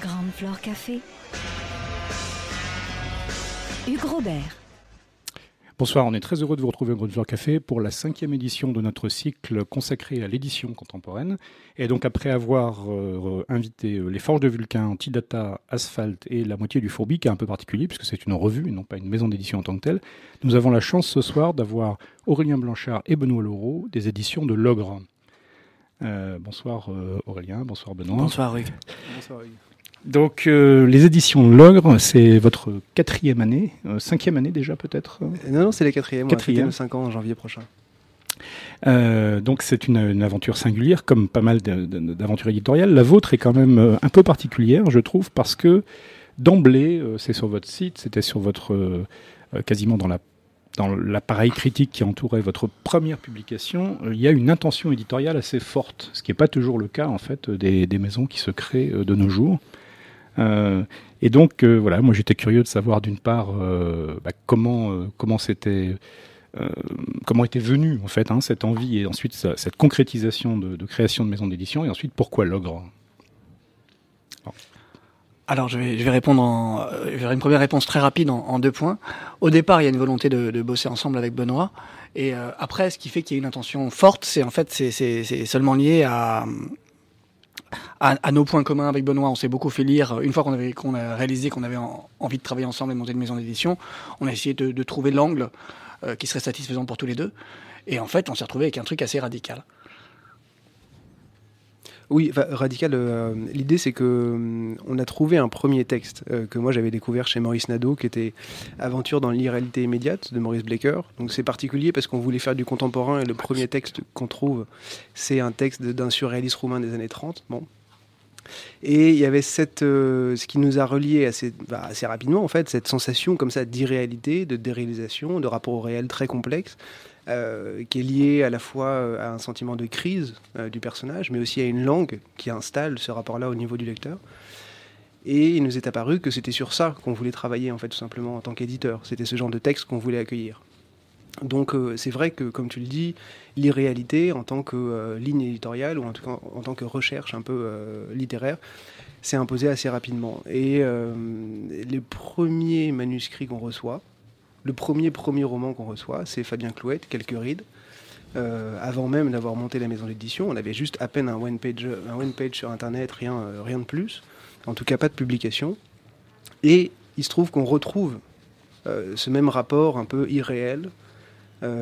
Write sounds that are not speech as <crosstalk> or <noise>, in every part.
Grande Flore Café. Hugues Robert. Bonsoir, on est très heureux de vous retrouver au Grande Fleur Café pour la cinquième édition de notre cycle consacré à l'édition contemporaine. Et donc après avoir euh, invité euh, les Forges de Vulcain, Antidata, Asphalt et la moitié du Fourbi, qui est un peu particulier puisque c'est une revue et non pas une maison d'édition en tant que telle, nous avons la chance ce soir d'avoir Aurélien Blanchard et Benoît Laureau des éditions de Logre. Euh, bonsoir euh, Aurélien, bonsoir Benoît. Bonsoir Hugues. Bonsoir Hugues. Donc euh, les éditions de Logre, c'est votre quatrième année, euh, cinquième année déjà peut-être Euh, Non, non, c'est la quatrième. Quatrième. Nos 5 ans en janvier prochain. Euh, donc c'est une, une aventure singulière, comme pas mal d'aventures éditoriales. La vôtre est quand même un peu particulière, je trouve, parce que d'emblée, c'est sur votre site, c'était sur votre quasiment dans la dans l'appareil critique qui entourait votre première publication, il y a une intention éditoriale assez forte, ce qui n'est pas toujours le cas en fait des, des maisons qui se créent de nos jours. Euh, et donc euh, voilà, moi j'étais curieux de savoir d'une part euh, bah, comment comment c'était euh, comment était venue en fait hein, cette envie et ensuite cette concrétisation de, création de maisons d'édition et ensuite pourquoi l'ogre? Alors je vais, je vais répondre en, une première réponse très rapide en, deux points. Au départ, il y a une volonté de, bosser ensemble avec Benoît. Et après, ce qui fait qu'il y a une intention forte, c'est en fait c'est seulement lié à, à à nos points communs avec Benoît. On s'est beaucoup fait lire. Une fois qu'on avait qu'on a réalisé qu'on avait en- envie de travailler ensemble et de monter une maison d'édition, on a essayé de, de trouver l'angle euh, qui serait satisfaisant pour tous les deux. Et en fait, on s'est retrouvé avec un truc assez radical. Oui, radical. euh, L'idée, c'est que hum, on a trouvé un premier texte euh, que moi j'avais découvert chez Maurice Nadeau, qui était Aventure dans l'irréalité immédiate de Maurice Blaker. Donc c'est particulier parce qu'on voulait faire du contemporain et le premier texte qu'on trouve, c'est un texte d'un surréaliste roumain des années 30. Bon. Et il y avait euh, ce qui nous a relié assez, bah, assez rapidement, en fait, cette sensation comme ça d'irréalité, de déréalisation, de rapport au réel très complexe, euh, qui est lié à la fois euh, à un sentiment de crise euh, du personnage, mais aussi à une langue qui installe ce rapport-là au niveau du lecteur. Et il nous est apparu que c'était sur ça qu'on voulait travailler, en fait, tout simplement, en tant qu'éditeur. C'était ce genre de texte qu'on voulait accueillir. Donc c'est vrai que, comme tu le dis, l'irréalité en tant que ligne éditoriale, ou en tout cas en tant que recherche un peu littéraire, s'est imposée assez rapidement. Et les premiers manuscrits qu'on reçoit, le premier premier roman qu'on reçoit, c'est Fabien Clouette, Quelques rides. Euh, avant même d'avoir monté la maison d'édition, on avait juste à peine un one page, un one page sur internet, rien, euh, rien de plus. En tout cas, pas de publication. Et il se trouve qu'on retrouve euh, ce même rapport un peu irréel,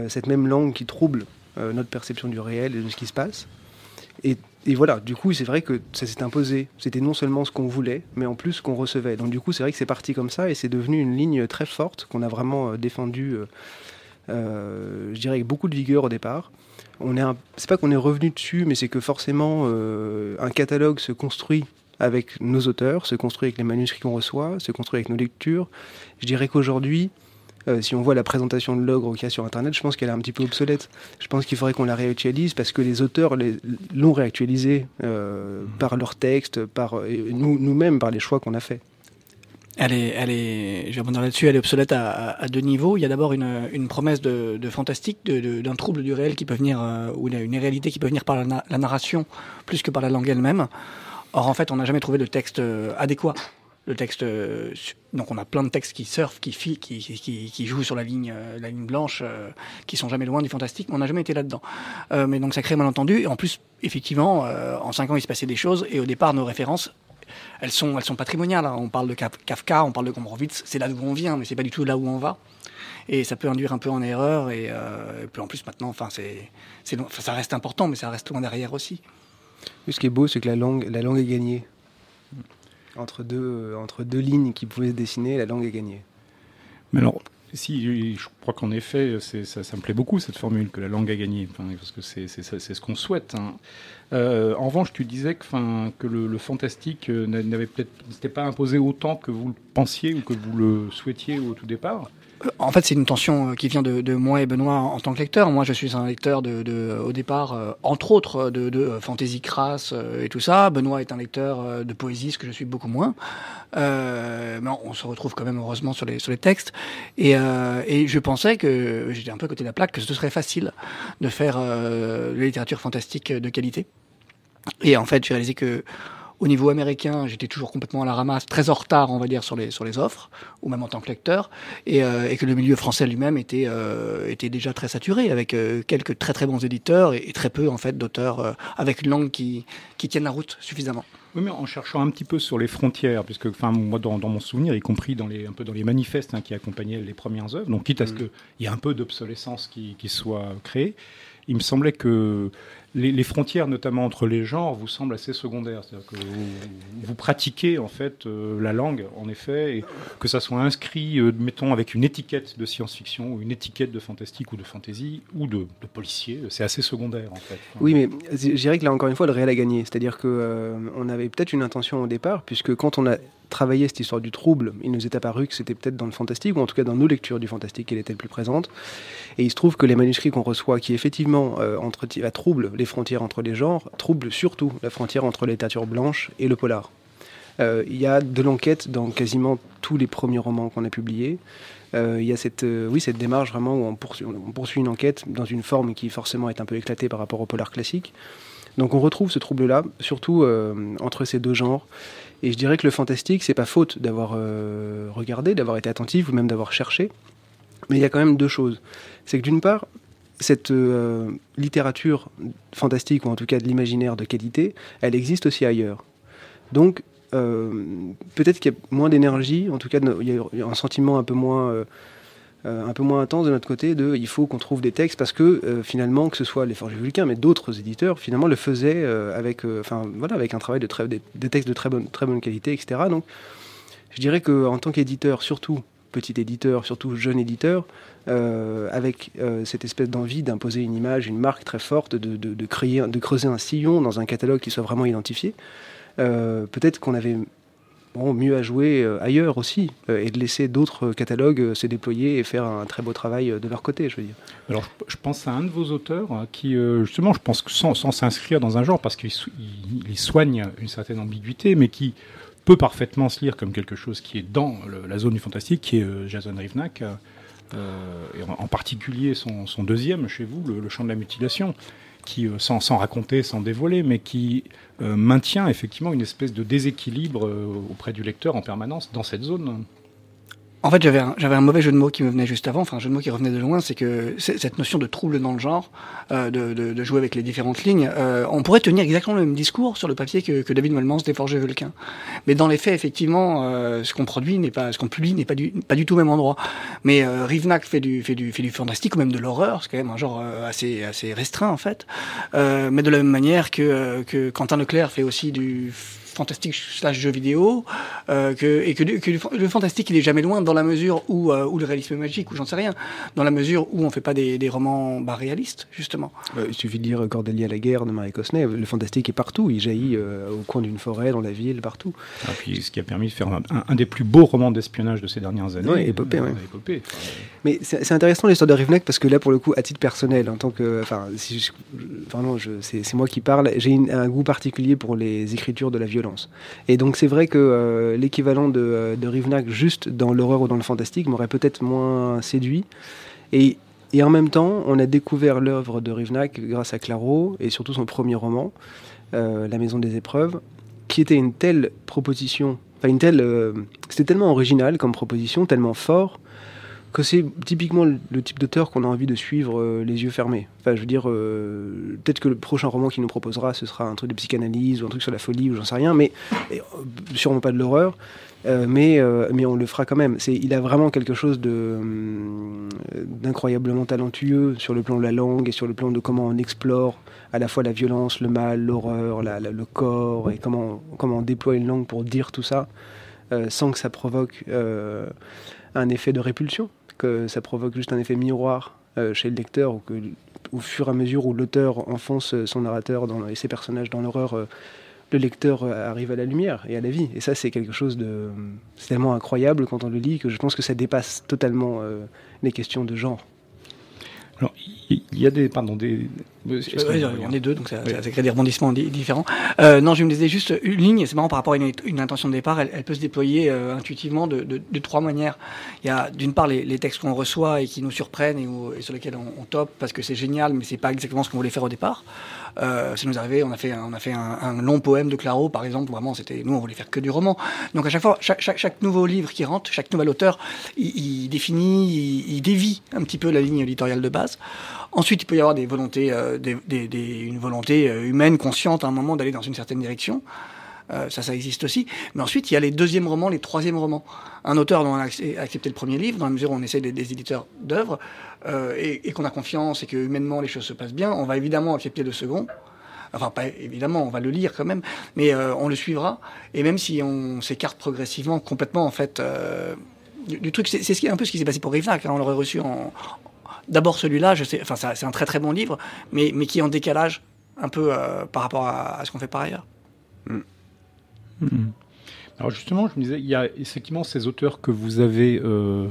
cette même langue qui trouble notre perception du réel et de ce qui se passe. Et, et voilà, du coup, c'est vrai que ça s'est imposé. C'était non seulement ce qu'on voulait, mais en plus ce qu'on recevait. Donc du coup, c'est vrai que c'est parti comme ça et c'est devenu une ligne très forte qu'on a vraiment euh, défendue, euh, euh, je dirais, avec beaucoup de vigueur au départ. On est, un- c'est pas qu'on est revenu dessus, mais c'est que forcément, un catalogue se construit avec nos auteurs, se construit avec les manuscrits qu'on reçoit, se construit avec nos lectures. Je dirais qu'aujourd'hui, euh, si on voit la présentation de l'ogre qu'il y a sur Internet, je pense qu'elle est un petit peu obsolète. Je pense qu'il faudrait qu'on la réactualise parce que les auteurs l'ont réactualisée euh, par leurs textes, par nous, nous-mêmes par les choix qu'on a faits. Elle est, elle est, je vais là-dessus, elle est obsolète à, à- à deux niveaux. Il y a d'abord une, une promesse de, de fantastique, de- de- d'un trouble du réel qui peut venir, euh, ou une, irréalité qui peut venir par la, na- la narration plus que par la langue elle-même. Or, en fait, on n'a jamais trouvé le texte euh, adéquat. Le texte, euh, donc on a plein de textes qui surfent, qui, qui, qui, jouent sur la ligne, euh, la ligne blanche, euh, qui sont jamais loin du fantastique, mais on n'a jamais été là-dedans. Euh, mais donc ça crée malentendu. Et en plus, effectivement, en cinq ans, il se passait des choses. Et au départ, nos références elles sont, elles sont patrimoniales. hein. On parle de Kaf- Kafka, on parle de Gombrowicz, c'est là d'où on vient, mais c'est pas du tout là où on va. Et ça peut induire un peu en erreur. Et, et puis en plus maintenant, enfin c'est, ça reste important, mais ça reste loin derrière aussi. Ce qui est beau, c'est que la langue, la langue est gagnée. Entre deux, euh, entre deux lignes qui pouvaient se dessiner, la langue est gagnée. Mais alors, si, je crois qu'en effet, ça, me plaît beaucoup cette formule que la langue a gagné, parce que c'est ce qu'on souhaite. hein. Euh, en revanche, tu disais que, que le, le fantastique euh, n'a- n'avait peut-être n'était pas imposé autant que vous le pensiez ou que vous le souhaitiez au tout départ. Euh, En fait, c'est une tension euh, qui vient de, de moi et Benoît en, tant que lecteur. Moi, je suis un lecteur de, de- au départ, euh, entre autres, de, de euh, fantasy crasse euh, et tout ça. Benoît est un lecteur euh, de poésie, ce que je suis beaucoup moins. Euh, mais on, se retrouve quand même heureusement sur les, textes. Et, euh, je pensais que j'étais un peu à côté de la plaque, que ce serait facile de faire euh, de la littérature fantastique de qualité. Et en fait, j'ai réalisé que Au niveau américain, j'étais toujours complètement à la ramasse, très en retard, on va dire, sur les, sur les offres, ou même en tant que lecteur, et, euh, et que le milieu français lui-même était, euh, était déjà très saturé, avec euh, quelques très très bons éditeurs et, et très peu, en fait, d'auteurs avec une langue qui, qui tienne la route suffisamment. Oui, mais en cherchant un petit peu sur les frontières, puisque, enfin, moi, dans, dans mon souvenir, y compris dans les, un peu dans les manifestes hein, qui accompagnaient les premières œuvres, donc quitte à ce Mm. qu'il y ait un peu d'obsolescence qui, qui soit créée, il me semblait que les, frontières, notamment entre les genres, vous semblent assez secondaires. C'est-à-dire que vous, pratiquez en fait euh, la langue, en effet, et que ça soit inscrit, euh, mettons, avec une étiquette de science-fiction ou une étiquette de fantastique ou de fantasy ou de, de policier, c'est assez secondaire en fait. Oui, mais je dirais que là, encore une fois, le réel a gagné. C'est-à-dire que euh, on avait peut-être une intention au départ, puisque quand on a travaillé cette histoire du trouble, il nous est apparu que c'était peut-être dans le fantastique, ou en tout cas dans nos lectures du fantastique, qu'elle était le plus présente. Et il se trouve que les manuscrits qu'on reçoit, qui effectivement euh, entre, bah, troublent les frontières entre les genres, troublent surtout la frontière entre la blanche et le polar. Euh, Il y a de l'enquête dans quasiment tous les premiers romans qu'on a publiés. Euh, Il y a cette, euh, oui, cette démarche vraiment où on poursuit, une enquête dans une forme qui forcément est un peu éclatée par rapport au polar classique. Donc on retrouve ce trouble-là, surtout entre ces deux genres. Et je dirais que le fantastique, c'est pas faute d'avoir euh, regardé, d'avoir été attentif ou même d'avoir cherché. Mais il y a quand même deux choses. C'est que d'une part, cette euh, littérature fantastique, ou en tout cas de l'imaginaire de qualité, elle existe aussi ailleurs. Donc, euh, peut-être qu'il y a moins d'énergie, en tout cas, il y a- un sentiment un peu moins, un peu moins intense de notre côté de il faut qu'on trouve des textes parce que euh, finalement, que ce soit les Forges Vulcains, mais d'autres éditeurs, finalement, le faisaient euh, avec, euh, un travail de très, textes de très bonne, qualité, etc. Donc, je dirais qu'en tant qu'éditeur, surtout petit éditeur, surtout jeune éditeur, euh, avec euh, cette espèce d'envie d'imposer une image, une marque très forte, de, creuser un sillon dans un catalogue qui soit vraiment identifié. Euh, Peut-être qu'on avait bon, mieux à jouer euh, ailleurs aussi euh, et de laisser d'autres catalogues euh, se déployer et faire un très beau travail de leur côté, je veux dire. Alors, je, pense à un de vos auteurs hein, qui, justement, je pense que sans s'inscrire dans un genre, parce qu'il so- il- il soigne une certaine ambiguïté, mais qui peut parfaitement se lire comme quelque chose qui est dans la zone du fantastique, qui est Jason Rivnak, et en, particulier son, son deuxième chez vous, le, le chant de la mutilation, qui, sans, sans raconter, sans dévoiler, mais qui maintient effectivement une espèce de déséquilibre euh, auprès du lecteur en permanence dans cette zone. En fait, j'avais un, un mauvais jeu de mots qui me venait juste avant, enfin un jeu de mots qui revenait de loin, c'est que cette notion de trouble dans le genre, euh, de, de, de jouer avec les différentes lignes, euh, on pourrait tenir exactement le même discours sur le papier que, que David Malmans des Forges Vulcains. Mais dans les faits, effectivement, euh, ce qu'on produit n'est pas, ce qu'on publie n'est pas du, pas du tout au même endroit. Mais euh, Rivnak fait du, fait du, fait du fantastique ou même de l'horreur, c'est quand même un genre euh, assez, assez restreint en fait. Euh, mais de la même manière que, que Quentin Leclerc fait aussi du fantastique slash jeu vidéo, euh, que, et que, le fa- le fantastique il est jamais loin dans la mesure où, euh, où le réalisme est magique, ou j'en sais rien, dans la mesure où on fait pas des, des romans bah, réalistes, justement. Euh, il suffit de lire Cordelia la guerre de Marie Cosnay. Le fantastique est partout. Il jaillit euh, au coin d'une forêt, dans la ville, partout. Et puis, ce qui a permis de faire un, un- un des plus beaux romans d'espionnage de ces dernières années. Ouais, épopée, Euh, ouais. épopée. Mais c'est c'est intéressant l'histoire de Rivnek parce que là, pour le coup, à titre personnel, en tant que, enfin, si je- vraiment, je- c'est c'est moi qui parle. J'ai une- un goût particulier pour les écritures de la violence. Et donc, c'est vrai que euh, l'équivalent de, euh, de Rivnek juste dans l'horreur ou dans le fantastique m'aurait peut-être moins séduit. Et, en même temps, on a découvert l'œuvre de Rivnak grâce à Claro et surtout son premier roman, euh, La Maison des Épreuves, qui était une telle proposition, enfin une telle, c'était tellement original comme proposition, tellement fort que c'est typiquement le, type d'auteur qu'on a envie de suivre euh, les yeux fermés. Enfin, je veux dire, euh, peut-être que le prochain roman qu'il nous proposera, ce sera un truc de psychanalyse ou un truc sur la folie ou j'en sais rien, mais euh, sûrement pas de l'horreur. mais, mais on le fera quand même. C'est, il a vraiment quelque chose d'incroyablement talentueux sur le plan de la langue et sur le plan de comment on explore à la fois la violence, le mal, l'horreur, le corps et comment, comment on déploie une langue pour dire tout ça sans que ça provoque un effet de répulsion, que ça provoque juste un effet miroir euh, chez le lecteur, ou que au fur et à mesure où l'auteur enfonce son narrateur et ses personnages dans l'horreur, euh, le lecteur euh, arrive à la lumière et à la vie. Et ça, c'est quelque chose de tellement incroyable quand on le lit que je pense que ça dépasse totalement euh, les questions de genre. Alors, il y a des, pardon, des. Oui, on est deux, donc ça, oui. ça, crée des rebondissements différents. Euh, non, je me disais juste une ligne, c'est marrant par rapport à une, une intention de départ, elle, elle peut se déployer euh, intuitivement de, de, de, trois manières. Il y a d'une part les, les textes qu'on reçoit et qui nous surprennent et, où, et sur lesquels on, on top parce que c'est génial, mais c'est pas exactement ce qu'on voulait faire au départ. Euh, ça nous est arrivé, on a fait, on a fait un, un, long poème de Claro, par exemple, vraiment, c'était, nous, on voulait faire que du roman. Donc à chaque fois, chaque, chaque, chaque nouveau livre qui rentre, chaque nouvel auteur, il, il définit, il, il, dévie un petit peu la ligne éditoriale de base. Ensuite, il peut y avoir des euh, des, des, des, une volonté euh, humaine, consciente, à un moment, d'aller dans une certaine direction. Euh, ça, ça existe aussi. Mais ensuite, il y a les deuxièmes romans, les troisièmes romans. Un auteur dont on a accepté le premier livre, dans la mesure où on essaie d'être des éditeurs d'œuvres, et, qu'on a confiance et que humainement les choses se passent bien, on va évidemment accepter le second. Enfin, pas évidemment, on va le lire quand même, mais on le suivra. Et même si on s'écarte progressivement, complètement, en fait, du, truc, c'est un peu ce qui s'est passé pour Rivnac. Hein, on l'aurait reçu en. D'abord celui-là, je sais, enfin, c'est un très très bon livre, mais, mais qui est en décalage un peu euh, par rapport à, ce qu'on fait par ailleurs. Mm. Mmh. Alors justement, je me disais, il y a effectivement ces auteurs que vous avez euh,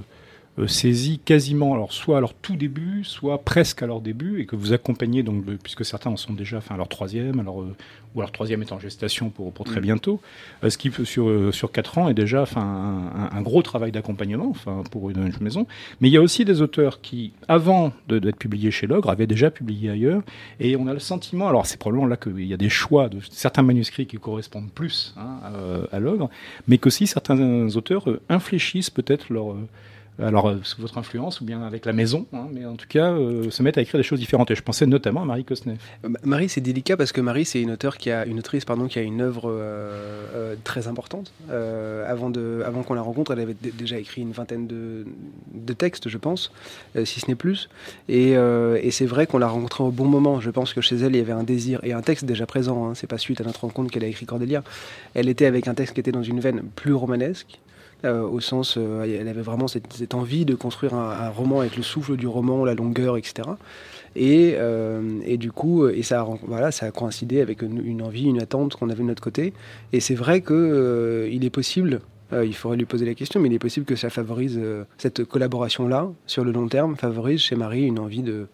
euh, saisis quasiment, alors soit à leur tout début, soit presque à leur début, et que vous accompagnez donc, puisque certains en sont déjà, enfin à leur troisième, alors euh, ou alors troisième est en gestation pour, pour très mmh. bientôt, euh, ce qui sur euh, sur quatre ans est déjà, enfin un, un, gros travail d'accompagnement, enfin pour une, une, maison. Mais il y a aussi des auteurs qui, avant d'être publiés chez Logre, avaient déjà publié ailleurs, et on a le sentiment, alors c'est probablement là qu'il y a des choix de certains manuscrits qui correspondent plus hein, à, à Logre, mais qu'aussi certains auteurs infléchissent peut-être leur alors euh, sous votre influence ou bien avec la maison, hein, mais en tout cas euh, se mettre à écrire des choses différentes. Et je pensais notamment à Marie Cosneff. Euh, Marie, c'est délicat parce que Marie, c'est une auteure qui a une autrice pardon qui a une œuvre euh, euh, très importante. avant de, avant qu'on la rencontre, elle avait déjà écrit une vingtaine de, de textes, je pense, si ce n'est plus. Et, et c'est vrai qu'on l'a rencontrée au bon moment. Je pense que chez elle, il y avait un désir et un texte déjà présent. Hein, c'est pas suite à notre rencontre qu'elle a écrit Cordélia. Elle était avec un texte qui était dans une veine plus romanesque euh, au sens, euh, elle avait vraiment cette, envie de construire un, roman avec le souffle du roman, la longueur, etc. Et, euh, et du coup, et ça, voilà, ça a coïncidé avec une, envie, une attente qu'on avait de notre côté. Et c'est vrai que euh, il est possible. Euh, il faudrait lui poser la question, mais il est possible que ça favorise cette collaboration-là sur le long terme, favorise chez Marie une envie de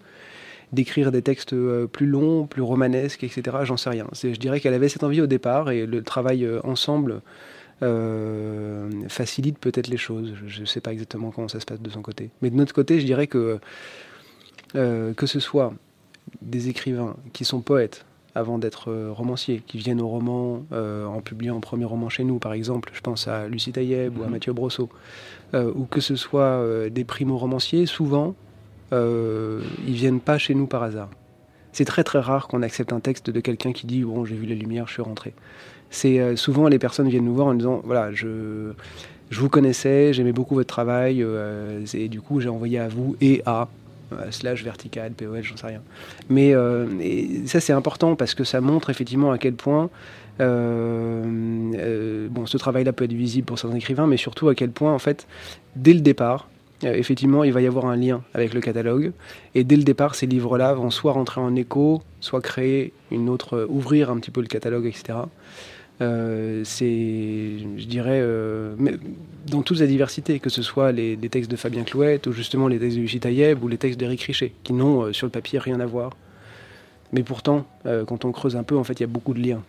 d'écrire des textes plus longs, plus romanesques, etc. J'en sais rien. Je dirais qu'elle avait cette envie au départ et le travail ensemble euh, facilite peut-être les choses. Je ne sais pas exactement comment ça se passe de son côté. Mais de notre côté, je dirais que euh, que ce soit des écrivains qui sont poètes avant d'être euh, romanciers, qui viennent au roman euh, en publiant un premier roman chez nous, par exemple, je pense à Lucie Taïeb ou à mhm. Mathieu Brosseau, ou que ce soit des primo-romanciers, souvent, ils viennent pas chez nous par hasard. C'est très très rare qu'on accepte un texte de quelqu'un qui dit bon j'ai vu la lumière, je suis rentré c'est euh, souvent les personnes viennent nous voir en disant voilà, je, je vous connaissais, j'aimais beaucoup votre travail, euh, et du coup j'ai envoyé à vous et à euh, slash vertical, POL, j'en sais rien. Mais ça c'est important parce que ça montre effectivement à quel point bon, ce travail-là peut être visible pour certains écrivains, mais surtout à quel point en fait, dès le départ, effectivement, il va y avoir un lien avec le catalogue. Et dès le départ, ces livres-là vont soit rentrer en écho, soit créer une autre, ouvrir un petit peu le catalogue, etc. Euh, c'est, je dirais, euh, dans toute la diversité, que ce soit les, textes de Fabien Clouette, ou justement les textes de Lucie ou les textes d'Éric Richer, qui n'ont euh, sur le papier rien à voir. Mais pourtant, euh, quand on creuse un peu, en fait, il y a beaucoup de liens.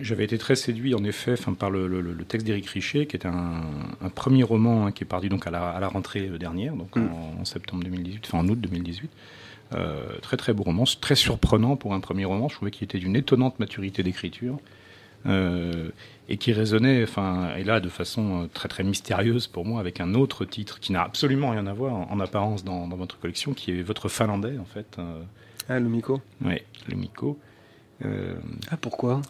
J'avais été très séduit, en effet, enfin, par le, le, le texte d'Éric Richer, qui est un, un premier roman hein, qui est parti donc à la, à la rentrée dernière, donc mm. en, en, septembre 2018, enfin en août 2018. Euh, très très beau roman, très surprenant pour un premier roman. Je trouvais qu'il était d'une étonnante maturité d'écriture euh, et qui résonnait, enfin, et là de façon euh, très très mystérieuse pour moi, avec un autre titre qui n'a absolument rien à voir en, en apparence dans, dans, votre collection, qui est votre finlandais en fait. Euh, ah, le Miko. Oui, le Miko. Euh, ah, pourquoi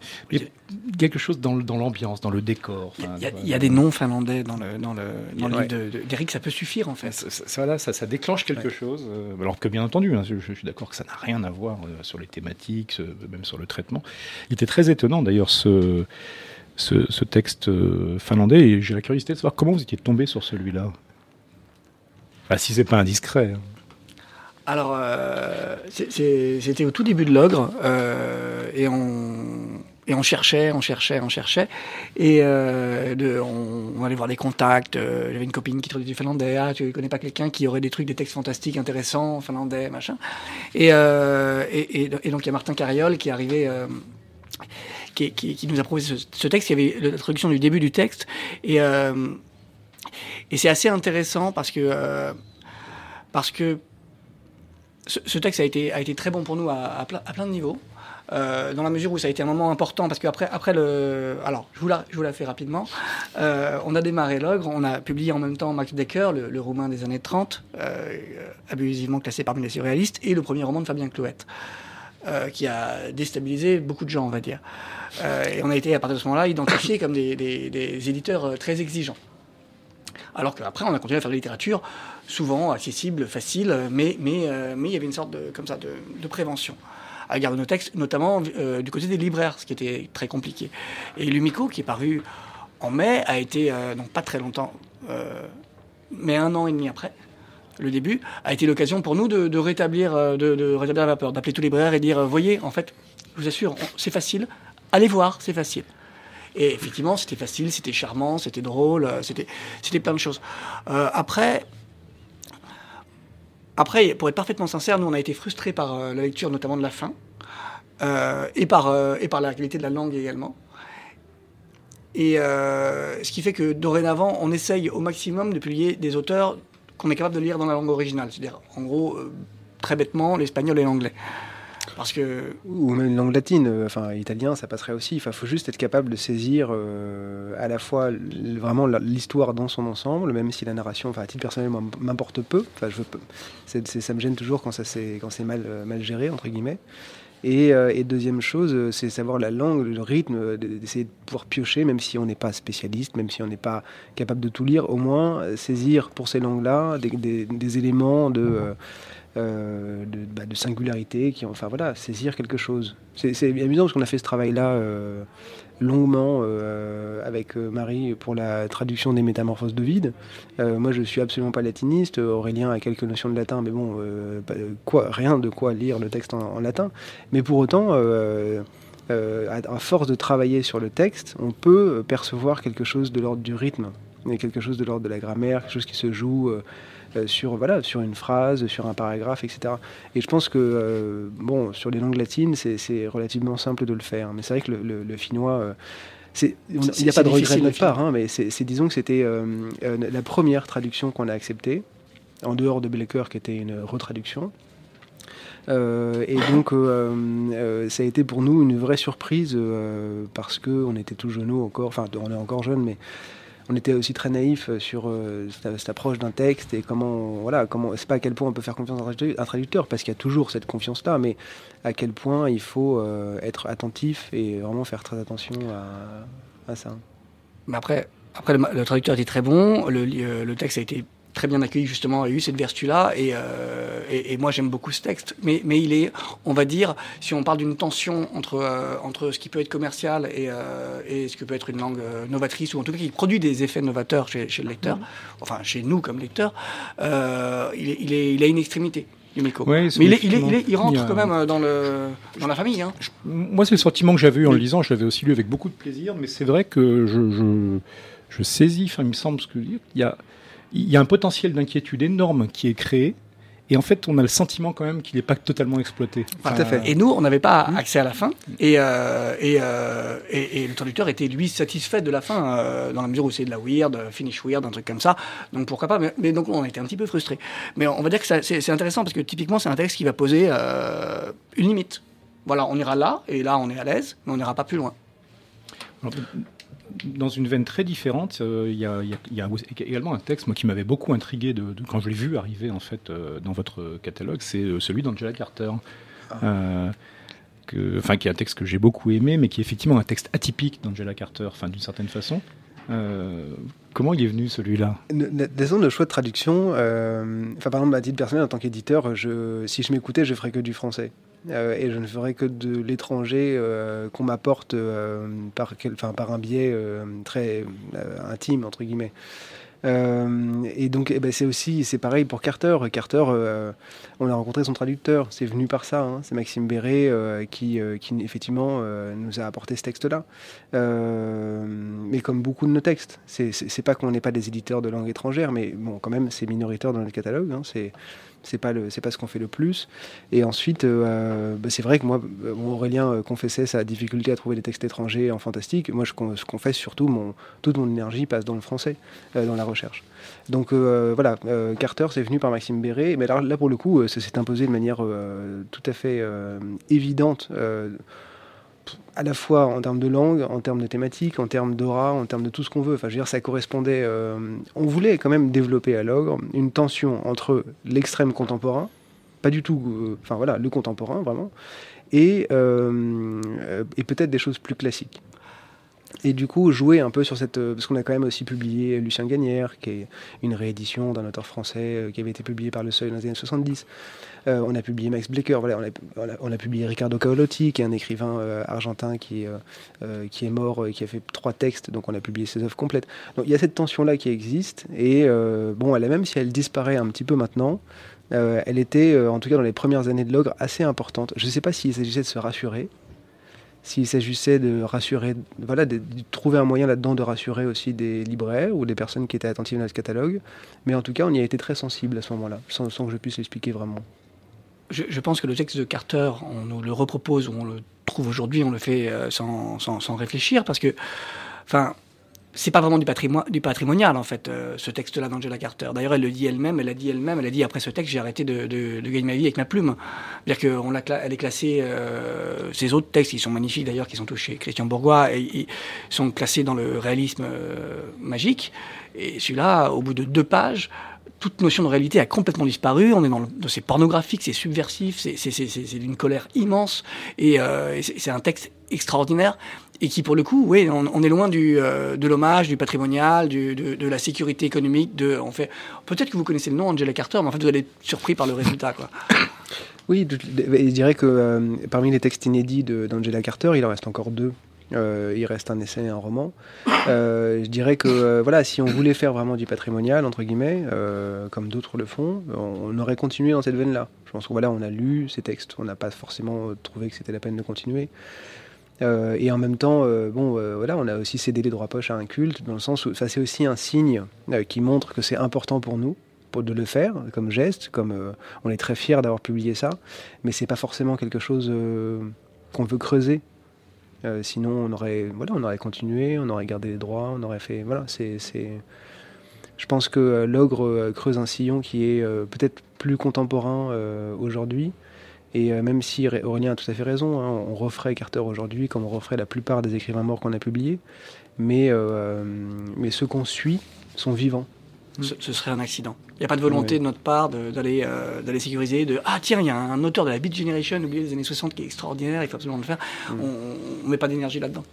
Quelque chose dans, dans l'ambiance, dans le décor. Il y, a des noms finlandais dans le, dans le, dans le ouais. livre d'Eric, ça peut suffire en fait. Ça, ça, ça, ça déclenche quelque ouais. chose. Euh, alors que bien entendu, hein, je, je, suis d'accord que ça n'a rien à voir euh, sur les thématiques, ce, même sur le traitement. Il était très étonnant d'ailleurs ce, ce, ce, texte finlandais et j'ai la curiosité de savoir comment vous étiez tombé sur celui-là. Ah, si c'est pas indiscret. Hein. Alors, euh, c'était au tout début de l'ogre, euh, et on, cherchait, on cherchait, on cherchait. Et euh, on, allait voir des contacts. Euh, J'avais une copine qui traduisait du finlandais. Ah, tu connais pas quelqu'un qui aurait des trucs, des textes fantastiques, intéressants, finlandais, machin. Et, euh, et, et, et, donc il y a Martin Carriol qui est arrivé. Euh, qui, qui, qui, nous a proposé ce, ce, texte. Y avait la traduction du début du texte. Et, et c'est assez intéressant parce que, parce que ce, texte a été, très bon pour nous à, plein, de niveaux. Euh, dans la mesure où ça a été un moment important, parce qu'après après le... Alors, je vous la, je fais rapidement. Euh, on a démarré l'ogre, on a publié en même temps Max Decker, le, le roumain des années 30, euh, abusivement classé parmi les surréalistes, et le premier roman de Fabien Clouette, qui a déstabilisé beaucoup de gens, on va dire. Et on a été, à partir de ce moment-là, identifiés comme des, des éditeurs très exigeants. Alors qu'après, on a continué à faire de la littérature, souvent accessible, facile, mais, mais, mais il y avait une sorte de, comme ça, de, prévention à garder nos textes, notamment euh, du côté des libraires, ce qui était très compliqué. Et Lumico, qui est paru en mai, a été, euh, donc pas très longtemps, euh, mais un an et demi après, le début, a été l'occasion pour nous de, rétablir, de, rétablir la vapeur, d'appeler tous les libraires et dire, voyez, en fait, je vous assure, c'est facile, allez voir, c'est facile. Et effectivement, c'était facile, c'était charmant, c'était drôle, c'était plein de choses. après, après, pour être parfaitement sincère, nous, on a été frustrés par euh, la lecture, notamment de la fin, euh, et, par, euh, et par la qualité de la langue également. Et ce qui fait que dorénavant, on essaye au maximum de publier des auteurs qu'on est capable de lire dans la langue originale. C'est-à-dire, en gros, très bêtement, l'espagnol et l'anglais. Parce que... Ou même une langue latine, euh, enfin italien, ça passerait aussi. Il enfin, faut juste être capable de saisir euh, à la fois vraiment l'histoire dans son ensemble, même si la narration, enfin à titre personnel, m'importe peu. Enfin, je veux, ça me gêne toujours quand c'est mal, mal géré, entre guillemets. Et, euh, deuxième chose, c'est savoir la langue, le rythme, d'essayer de pouvoir piocher, même si on n'est pas spécialiste, même si on n'est pas capable de tout lire, au moins saisir pour ces langues-là des, éléments de... Euh, de, bah, de, singularité, qui, enfin voilà, saisir quelque chose. C'est amusant parce qu'on a fait ce travail-là euh, longuement euh, avec Marie pour la traduction des Métamorphoses de vide. moi, je suis absolument pas latiniste. Aurélien a quelques notions de latin, mais bon, quoi, rien de quoi lire le texte en, latin. Mais pour autant. à force de travailler sur le texte, on peut percevoir quelque chose de l'ordre du rythme, quelque chose de l'ordre de la grammaire, quelque chose qui se joue sur, voilà, sur une phrase, sur un paragraphe, etc. Et je pense que, euh, bon, sur les langues latines, c'est relativement simple de le faire. Mais c'est vrai que le, le, le finnois... Euh, il n'y a pas de regret de notre part, hein, mais c'est disons que c'était euh, euh, la première traduction qu'on a acceptée, en dehors de Blecker qui était une retraduction. Euh, et donc, euh, euh, ça a été pour nous une vraie surprise parce qu'on était tout jeunes encore, enfin, on est encore jeunes, mais on était aussi très naïf sur euh, cette, approche d'un texte et comment, voilà, comment, c'est pas à quel point on peut faire confiance à un traducteur, parce qu'il y a toujours cette confiance-là, mais à quel point il faut euh, être attentif et vraiment faire très attention à, ça. Mais après, le, traducteur était très bon, le, le texte a été très bien accueilli justement, a eu cette vertu-là. Et, euh, et, et, moi, j'aime beaucoup ce texte. Mais, mais il est, on va dire, si on parle d'une tension entre, euh, entre ce qui peut être commercial et, euh, et ce qui peut être une langue euh, novatrice, ou en tout cas qui produit des effets novateurs chez, chez le lecteur, mmh. enfin chez nous comme lecteurs, euh, il, est, il, est, il a une extrémité. Yumiko. Ouais, mais il, est, il, est, il, est, il, rentre a... quand même dans, le, dans la famille. Hein. Je, moi, c'est le sentiment que j'avais eu en le lisant. Je l'avais aussi lu avec beaucoup de plaisir, mais c'est vrai que je, je, je saisis, enfin, il me semble ce que dis, il y a il y a un potentiel d'inquiétude énorme qui est créé. Et en fait, on a le sentiment quand même qu'il n'est pas totalement exploité. Enfin, Tout à fait. Et nous, on n'avait pas accès à la fin. Et, euh, et, euh, et, et, le traducteur était, lui, satisfait de la fin, euh, dans la mesure où c'est de la weird, finish weird, un truc comme ça. Donc pourquoi pas? Mais, mais donc, on a été un petit peu frustrés. Mais on va dire que c'est intéressant parce que typiquement, c'est un texte qui va poser euh, une limite. Voilà, on ira là, et là, on est à l'aise, mais on n'ira pas plus loin. Alors, dans une veine très différente, euh, il y, a, y, y, a, également un texte moi, qui m'avait beaucoup intrigué de, de, quand je l'ai vu arriver en fait euh, dans votre catalogue, c'est euh, celui d'Angela Carter. Ah. Que, enfin, qui est un texte que j'ai beaucoup aimé, mais qui est effectivement un texte atypique d'Angela Carter, enfin, d'une certaine façon. comment il est venu celui-là? Disons le choix de traduction. Enfin, par exemple, à titre personnel, en tant qu'éditeur, si je m'écoutais, je ferais que du français. Euh, et je ne ferai que de l'étranger euh, qu'on m'apporte euh, par, un biais très intime, entre guillemets. Et donc, eh ben, c'est aussi, c'est pareil pour Carter. Carter, on a rencontré son traducteur. C'est venu par ça. hein. C'est Maxime Béret qui, effectivement, nous a apporté ce texte-là. Mais comme beaucoup de nos textes, c'est- pas qu'on n'est pas des éditeurs de langue étrangère, mais bon, quand même, c'est minoritaire dans notre catalogue. hein. C'est pas le c'est pas ce qu'on fait le plus. Et ensuite euh, bah, c'est vrai que moi euh, Aurélien euh, confessait sa difficulté à trouver des textes étrangers en fantastique. Moi je, je confesse surtout mon toute mon énergie passe dans le français euh, dans la recherche. Donc euh, voilà euh, Carter c'est venu par Maxime Béret. Mais là, là pour le coup euh, ça s'est imposé de manière euh, tout à fait euh, évidente euh, à la fois en termes de langue, en termes de thématique, en termes d'aura, en termes de tout ce qu'on veut. Enfin, je veux dire, ça correspondait. euh, on voulait quand même développer à l'ogre une tension entre l'extrême contemporain, pas du tout, euh, enfin voilà, le contemporain vraiment, et, euh, et peut-être des choses plus classiques. Et du coup, jouer un peu sur cette. Parce qu'on a quand même aussi publié Lucien Gagnère, qui est une réédition d'un auteur français qui avait été publié par Le Seuil dans les années 70. Euh, on a publié Max Blecker, on, a, publié Ricardo Caolotti, qui est un écrivain euh, argentin qui, euh, qui est mort, qui a fait trois textes, donc on a publié ses œuvres complètes. Donc il y a cette tension-là qui existe, et bon, elle même si elle disparaît un petit peu maintenant, elle était, en tout cas dans les premières années de l'ogre, assez importante. Je ne sais pas s'il s'agissait de se rassurer, s'il s'agissait de rassurer, voilà, de, trouver un moyen là-dedans de rassurer aussi des libraires ou des personnes qui étaient attentives à notre catalogue, mais en tout cas on y a été très sensible à ce moment-là, sans que je puisse l'expliquer vraiment. Je, pense que le texte de Carter, on nous le repropose on le trouve aujourd'hui, on le fait euh, sans, sans, réfléchir parce que, enfin, c'est pas vraiment du, patrimo- du patrimonial en fait, euh, ce texte-là d'Angela Carter. D'ailleurs, elle le dit elle-même, elle a dit elle-même, elle a dit après ce texte, j'ai arrêté de, gagner ma vie avec ma plume. C'est-à-dire qu'elle est classée, euh, ces autres textes, ils sont magnifiques d'ailleurs, qui sont tous chez Christian Bourgois, et sont classés dans le réalisme euh, magique. Et celui-là, au bout de deux pages, toute notion de réalité a complètement disparu. On est dans, le- c'est pornographique, c'est subversif, c'est, d'une colère immense. Et, euh, c'est, un texte extraordinaire. Et qui, pour le coup, oui, on, est loin du, euh, de l'hommage, du patrimonial, de, de la sécurité économique. De, on fait, peut-être que vous connaissez le nom, Angela Carter, mais en fait, vous allez être surpris par le résultat. Quoi. <coughs> Oui, je dirais que euh, parmi les textes inédits d'Angela Carter, il en reste encore deux. Euh, il reste un essai et un roman. Euh, je dirais que euh, voilà, si on voulait faire vraiment du patrimonial entre guillemets, comme d'autres le font, on, aurait continué dans cette veine-là. Je pense que voilà, on a lu ces textes, on n'a pas forcément trouvé que c'était la peine de continuer. Et en même temps, bon, voilà, on a aussi cédé les droits poches à un culte, dans le sens où ça c'est aussi un signe qui montre que c'est important pour nous de le faire comme geste, comme on est très fiers d'avoir publié ça, mais c'est pas forcément quelque chose qu'on veut creuser. Euh, sinon, on aurait, voilà, on aurait continué, on aurait gardé les droits, on aurait fait, voilà, c'est. Je pense que euh, l'ogre euh, creuse un sillon qui est peut-être plus contemporain aujourd'hui. Et même si Ré- Aurélien a tout à fait raison, hein, on referait Carter aujourd'hui comme on referait la plupart des écrivains morts qu'on a publiés. Mais, mais ceux qu'on suit sont vivants. Ce, ce serait un accident. Il n'y a pas de volonté Ouais. de notre part d'aller euh, d'aller sécuriser, de ah tiens, il y a un auteur de la Beat Generation, oublié des années 60, qui est extraordinaire, il faut absolument le faire. On ne met pas d'énergie là-dedans.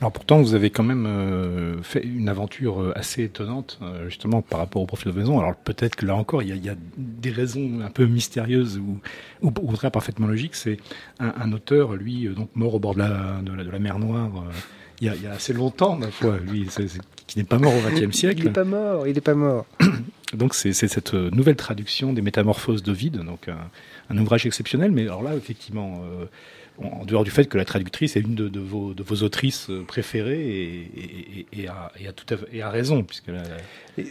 Alors pourtant, vous avez quand même euh, fait une aventure euh, assez étonnante, euh, justement par rapport au profil de maison. Alors peut-être que là encore, il y a, il y a des raisons un peu mystérieuses ou, ou au contraire parfaitement logiques. C'est un, un auteur, lui, donc mort au bord de la, de la, de la mer Noire. euh, il, y a, il y a assez longtemps, ma foi, lui, qui n'est pas mort au XXe Il siècle. n'est pas mort, il n'est pas mort. <coughs> Donc c'est cette euh, nouvelle traduction des Métamorphoses d'Ovide, donc un, un ouvrage exceptionnel. Mais alors là, effectivement, euh, en dehors du fait que la traductrice est une de, de vos, de vos autrices euh, préférées et, et, et- a, et a tout à et a raison,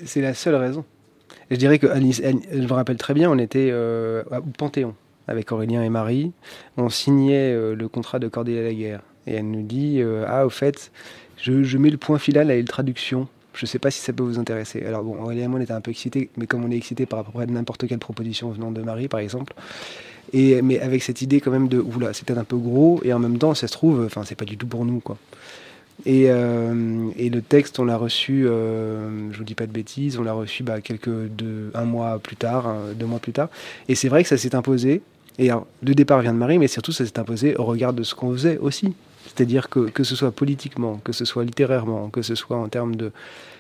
C'est la seule raison. Et je dirais que Alice, je me rappelle très bien, on était euh, au Panthéon avec Aurélien et Marie. On signait euh, le contrat de Cordélia la guerre. Et elle nous dit Ah, au fait, je, mets le point final à la traduction. Je ne sais pas si ça peut vous intéresser. Alors, bon, et moi, on était un peu excités, mais comme on est excité par à n'importe quelle proposition venant de Marie, par exemple. Mais avec cette idée quand même de Oula, c'est peut-être un peu gros, et en même temps, ça se trouve, enfin, c'est pas du tout pour nous, quoi. Et, euh, le texte, on l'a reçu, euh, je vous dis pas de bêtises, on l'a reçu bah, quelques un mois plus tard, deux mois plus tard. Et c'est vrai que ça s'est imposé. Et alors, le départ vient de Marie, mais surtout ça s'est imposé au regard de ce qu'on faisait aussi. C'est-à-dire que que ce soit politiquement, que ce soit littérairement, que ce soit en termes de,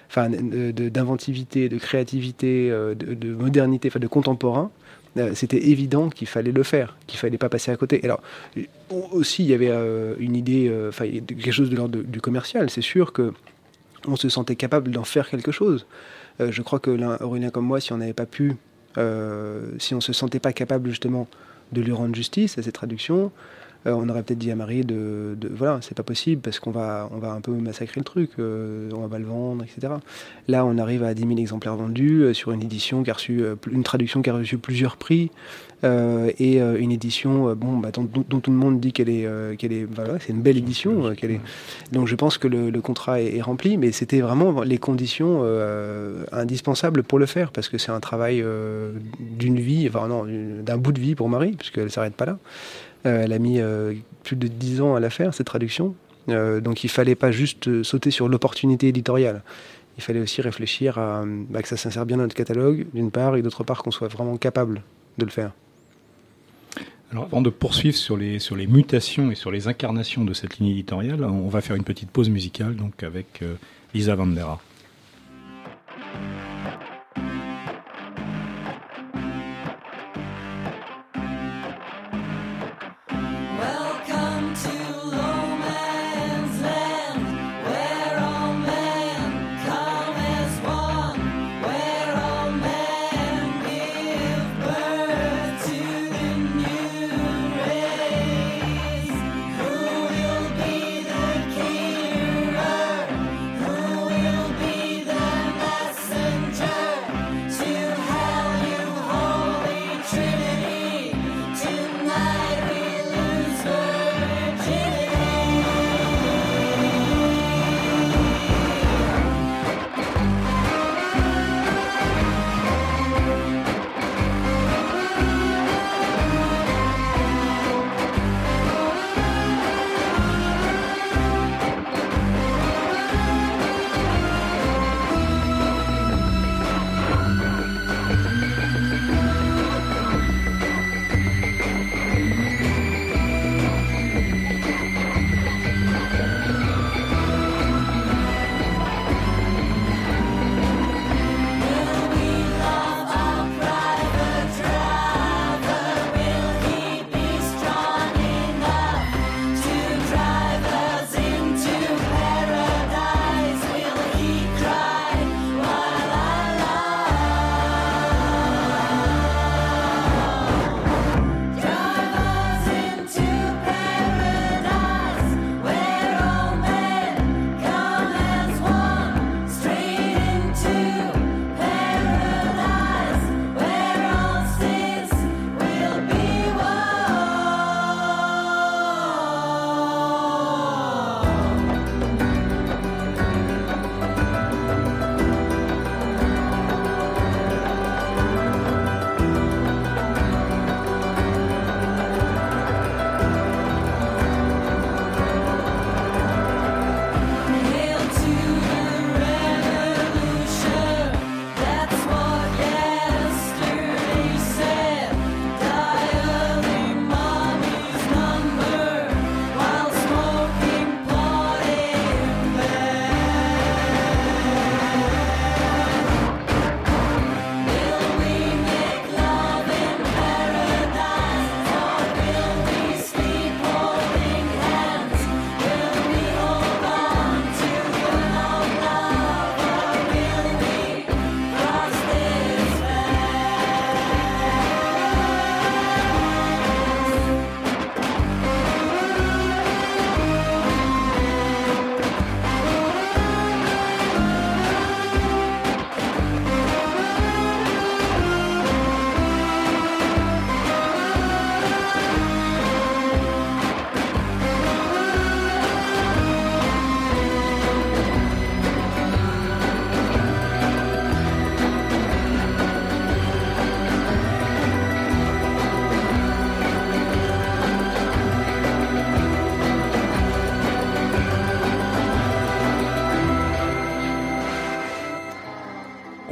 enfin, d'inventivité, de, créativité, euh, de, de modernité, enfin de contemporain, euh, c'était évident qu'il fallait le faire, qu'il fallait pas passer à côté. Alors on- aussi, il y avait euh, une idée, euh, enfin quelque chose de l'ordre du commercial. C'est sûr que on se sentait capable d'en faire quelque chose. Euh, je crois que Aurélien comme moi, si on n'avait pas pu, euh, si on se sentait pas capable justement de lui rendre justice à cette traduction, euh, on aurait peut-être dit à Marie de, voilà, c'est pas possible parce qu'on va, on va un peu massacrer le truc, euh, on va le vendre, etc. Là, on arrive à 10 000 exemplaires vendus euh, sur une édition qui a reçu, une traduction qui a reçu plusieurs prix et une édition bon, bah, dont, tout le monde dit qu'elle est, qu'elle est, voilà, c'est une belle édition. qu'elle est... Donc je pense que le, contrat est, rempli, mais c'était vraiment les conditions indispensables pour le faire parce que c'est un travail d'une vie, enfin non, d'un bout de vie pour Marie, puisqu'elle s'arrête pas là. Euh, elle a mis euh, plus de 10 ans à la faire, cette traduction. Euh, donc il fallait pas juste sauter sur l'opportunité éditoriale. Il fallait aussi réfléchir à bah, que ça s'insère bien dans notre catalogue, d'une part, et d'autre part qu'on soit vraiment capable de le faire. Alors avant de poursuivre sur les, mutations et sur les incarnations de cette ligne éditoriale, on va faire une petite pause musicale avec Lisa Vandera.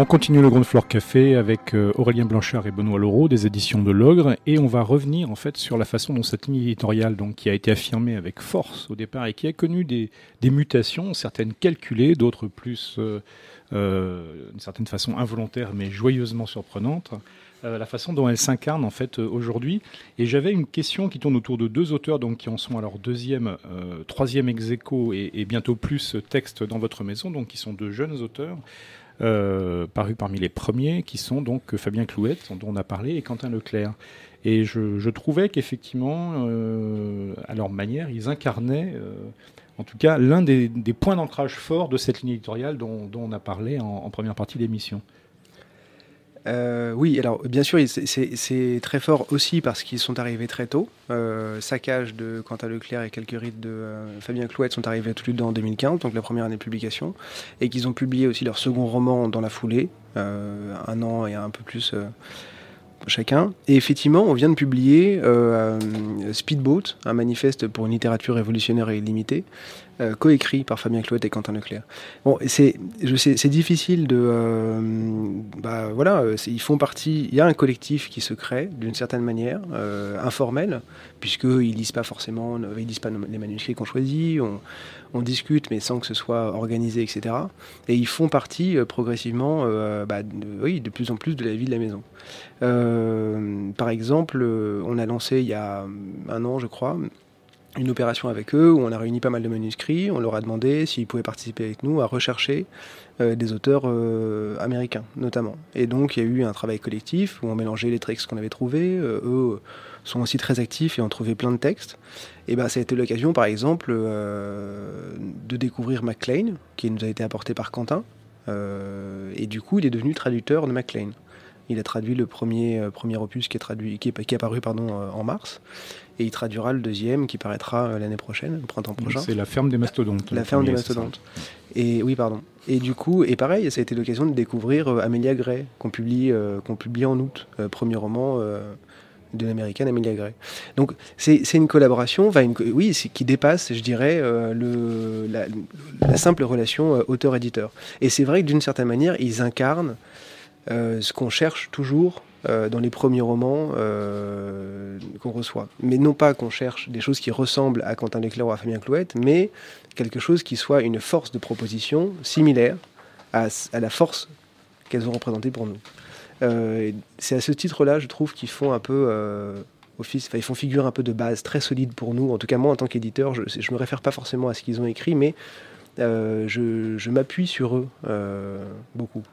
Continue le Grand Floor Café avec euh, Aurélien Blanchard et Benoît Laureau des éditions de l'Ogre et on va revenir en fait sur la façon dont cette ligne éditoriale donc qui a été affirmée avec force au départ et qui a connu des, mutations, certaines calculées, d'autres plus euh, euh, d'une certaine façon involontaires mais joyeusement surprenantes, la façon dont elle s'incarne en fait aujourd'hui. Et j'avais une question qui tourne autour de deux auteurs donc qui en sont à leur deuxième, troisième ex et, et, bientôt plus texte dans votre maison, donc qui sont deux jeunes auteurs. Parus parmi les premiers, qui sont donc Fabien Clouette, dont on a parlé, et Quentin Leclerc. Et je, trouvais qu'effectivement, euh, à leur manière, ils incarnaient, euh, en tout cas, l'un des, points d'ancrage forts de cette ligne éditoriale dont, on a parlé en, première partie d'émission. Euh, oui, alors bien sûr, c'est très fort aussi parce qu'ils sont arrivés très tôt. Saccage de Quentin Leclerc et quelques rites de Fabien Clouette sont arrivés tous les deux en 2015, donc la première année de publication, et qu'ils ont publié aussi leur second roman dans la foulée, un an et un peu plus chacun. Et effectivement, on vient de publier euh, Speedboat, un manifeste pour une littérature révolutionnaire et illimitée, euh, coécrit par Fabien Clouet et Quentin Leclerc. Bon, c'est, c'est difficile de, euh, bah voilà, ils font partie. Il y a un collectif qui se crée d'une certaine manière, informel, puisqu'ils lisent pas forcément, ils lisent pas les manuscrits qu'on choisit. On, discute, mais sans que ce soit organisé, etc. Et ils font partie progressivement, bah, oui, de plus en plus de la vie de la maison. par exemple, on a lancé il y a un an, je crois, une opération avec eux où on a réuni pas mal de manuscrits. On leur a demandé s'ils pouvaient participer avec nous à rechercher euh, des auteurs euh, américains, notamment. Et donc, il y a eu un travail collectif où on mélangeait les textes qu'on avait trouvés. Euh, eux sont aussi très actifs et ont trouvé plein de textes. Et ben, ça a été l'occasion, par exemple, de découvrir MacLean, qui nous a été apporté par Quentin. et du coup, il est devenu traducteur de MacLean. Il a traduit le premier, premier opus qui est, traduit, qui est, qui est apparu pardon, en mars et il traduira le deuxième qui paraîtra euh, l'année prochaine, le printemps prochain. C'est la ferme des mastodontes. La ferme des mastodontes. Et oui, pardon. Et du coup, et pareil, ça a été l'occasion de découvrir euh, Amelia Gray, qu'on publie, euh, qu'on publie en août, premier roman de l'américaine Amelia Gray. Donc c'est une collaboration, une, oui, qui dépasse, je dirais, le, la, la, simple relation auteur-éditeur. Et c'est vrai que d'une certaine manière, ils incarnent ce qu'on cherche toujours euh, dans les premiers romans euh, qu'on reçoit. Mais non pas qu'on cherche des choses qui ressemblent à Quentin Leclerc ou à Fabien Clouette, mais quelque chose qui soit une force de proposition similaire à, la force qu'elles ont représentée pour nous. Euh, c'est à ce titre-là, je trouve, qu'ils font un peu office, ils font figure un peu de base très solide pour nous. En tout cas, moi, en tant qu'éditeur, je ne me réfère pas forcément à ce qu'ils ont écrit, mais je, je m'appuie sur eux beaucoup.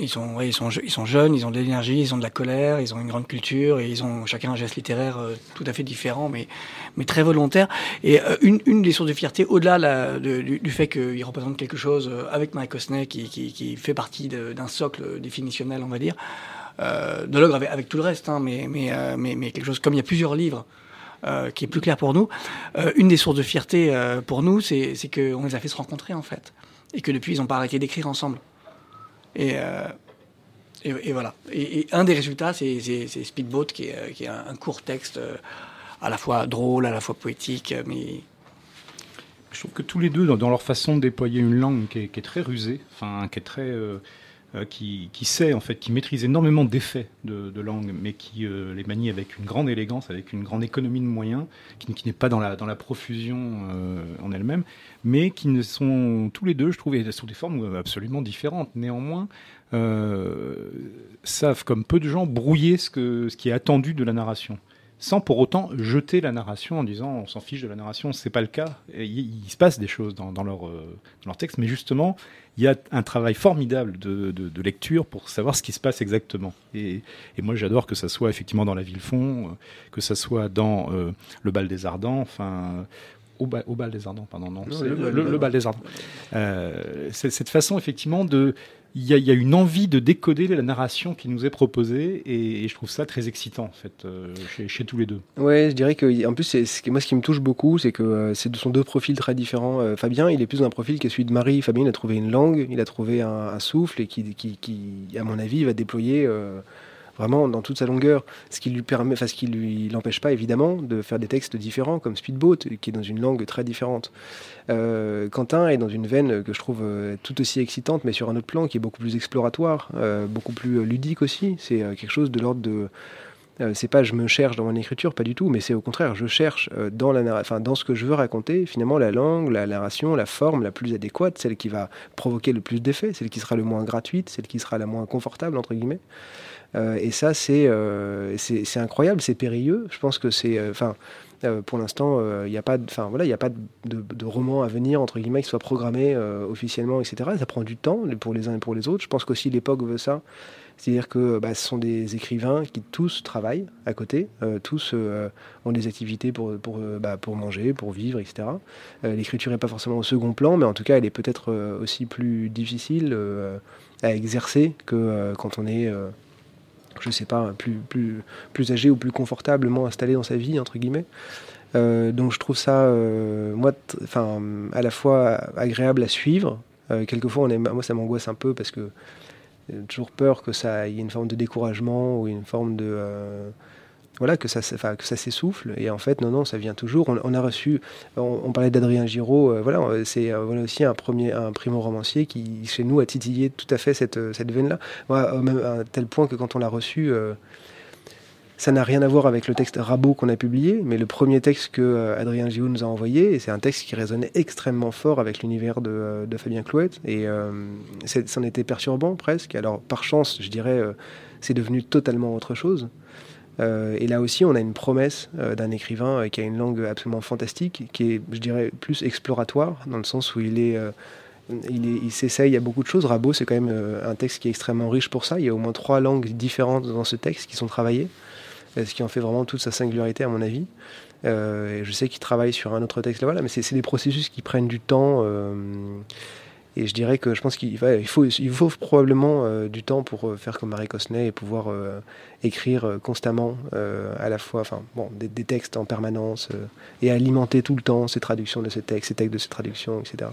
Ils sont, ils, sont, ils sont jeunes, ils ont de l'énergie, ils ont de la colère, ils ont une grande culture et ils ont chacun un geste littéraire euh, tout à fait différent, mais, mais très volontaire. Et euh, une, une des sources de fierté, au-delà du, du, fait qu'ils représentent quelque chose euh, avec Mike Osney, qui, qui, qui fait partie d'un socle définitionnel, on va dire, de l'ogre avec, avec, tout le reste, hein, mais, mais, mais, mais, quelque chose comme il y a plusieurs livres. qui est plus clair pour nous. une des sources de fierté pour nous, c'est qu'on les a fait se rencontrer en fait, et que depuis ils n'ont pas arrêté d'écrire ensemble. Euh, et, et, voilà. Et, un des résultats, c'est Speedboat, qui est, un, court texte euh, à la fois drôle, à la fois poétique, mais je trouve que tous les deux, dans leur façon de déployer une langue qui est, très rusée, enfin, qui est très, euh, qui, qui, sait en fait, qui maîtrise énormément d'effets de, langue, mais qui les manie avec une grande élégance, avec une grande économie de moyens, qui, n'est pas dans la, dans la profusion en elle-même mais qui ne sont tous les deux, je trouve, sous des formes absolument différentes. Néanmoins, euh, savent, comme peu de gens, brouiller ce, que, ce qui est attendu de la narration sans pour autant jeter la narration en disant on s'en fiche de la narration, c'est pas le cas. il, se passe des choses dans, leur, euh, dans, leur, texte, mais justement, il y a un travail formidable de, de, lecture pour savoir ce qui se passe exactement. Et, et moi, j'adore que ça soit effectivement dans La Ville Fond, euh, que ça soit dans Le Bal des Ardents, enfin, au, bal des Ardents, pardon, non, le, bal des Ardents. Euh, c'est cette façon, effectivement, de. Il y, a, une envie de décoder la narration qui nous est proposée et, je trouve ça très excitant en fait euh, chez, tous les deux. Ouais, je dirais que en plus c'est moi ce qui me touche beaucoup, c'est que euh, c'est de son deux profils très différents. Fabien, il est plus dans un profil qui est celui de Marie. Fabien, il a trouvé une langue, il a trouvé un, souffle et qui, qui, qui, à mon avis, va déployer vraiment dans toute sa longueur, ce qui lui permet, enfin ce qui lui l'empêche pas évidemment de faire des textes différents comme Speedboat, qui est dans une langue très différente. Euh, Quentin est dans une veine que je trouve euh, tout aussi excitante, mais sur un autre plan qui est beaucoup plus exploratoire, euh, beaucoup plus ludique aussi. C'est quelque chose de l'ordre de c'est pas je me cherche dans mon écriture, pas du tout, mais c'est au contraire, je cherche dans, la, dans ce que je veux raconter, finalement, la langue, la narration, la forme la plus adéquate, celle qui va provoquer le plus d'effets, celle qui sera le moins gratuite, celle qui sera la moins confortable, entre guillemets. Euh, et ça, c'est c'est incroyable, c'est périlleux. Je pense que c'est. Enfin. pour l'instant, il n'y a pas, voilà, il a pas de, roman à venir entre guillemets qui soit programmé officiellement, etc. Ça prend du temps pour les uns et pour les autres. Je pense qu'aussi l'époque veut ça. C'est-à-dire que bah, ce sont des écrivains qui tous travaillent à côté, euh, tous euh, ont des activités pour, pour, euh, bah, pour manger, pour vivre, etc. L'écriture n'est pas forcément au second plan, mais en tout cas, elle est peut-être aussi plus difficile à exercer que quand on est, je sais pas, plus, plus, plus âgé ou plus confortablement installé dans sa vie, entre guillemets. donc je trouve ça, moi, enfin, à la fois agréable à suivre. quelquefois, on est, moi, ça m'angoisse un peu parce que toujours peur que ça ait une forme de découragement ou une forme de euh, voilà que ça s'essouffle et en fait non non ça vient toujours on, a reçu on, parlait d'Adrien Giraud euh, voilà c'est euh, voilà aussi un premier un primo romancier qui chez nous a titillé tout à fait cette cette veine là même à tel point que quand on l'a reçu ça n'a rien à voir avec le texte Rabot qu'on a publié, mais le premier texte que euh, Adrien Giraud nous a envoyé, c'est un texte qui résonnait extrêmement fort avec l'univers de, euh, Fabien Clouette, et euh, c'en était perturbant presque. Alors par chance, je dirais, c'est devenu totalement autre chose. Et là aussi, on a une promesse d'un écrivain qui a une langue absolument fantastique, qui est, je dirais, plus exploratoire, dans le sens où il est... il, s'essaye à beaucoup de choses. Rabot, c'est quand même un texte qui est extrêmement riche pour ça. Il y a au moins trois langues différentes dans ce texte qui sont travaillées. Euh, ce qui en fait vraiment toute sa singularité à mon avis. Euh, et je sais qu'il travaille sur un autre texte là, voilà, mais c'est des processus qui prennent du temps. Euh, et je dirais que je pense qu'il il faut, il faut probablement du temps pour faire comme Marie Cosnet et pouvoir écrire constamment à la fois enfin, bon, des, des textes en permanence et alimenter tout le temps ces traductions de ces textes, ces textes de ces traductions, etc.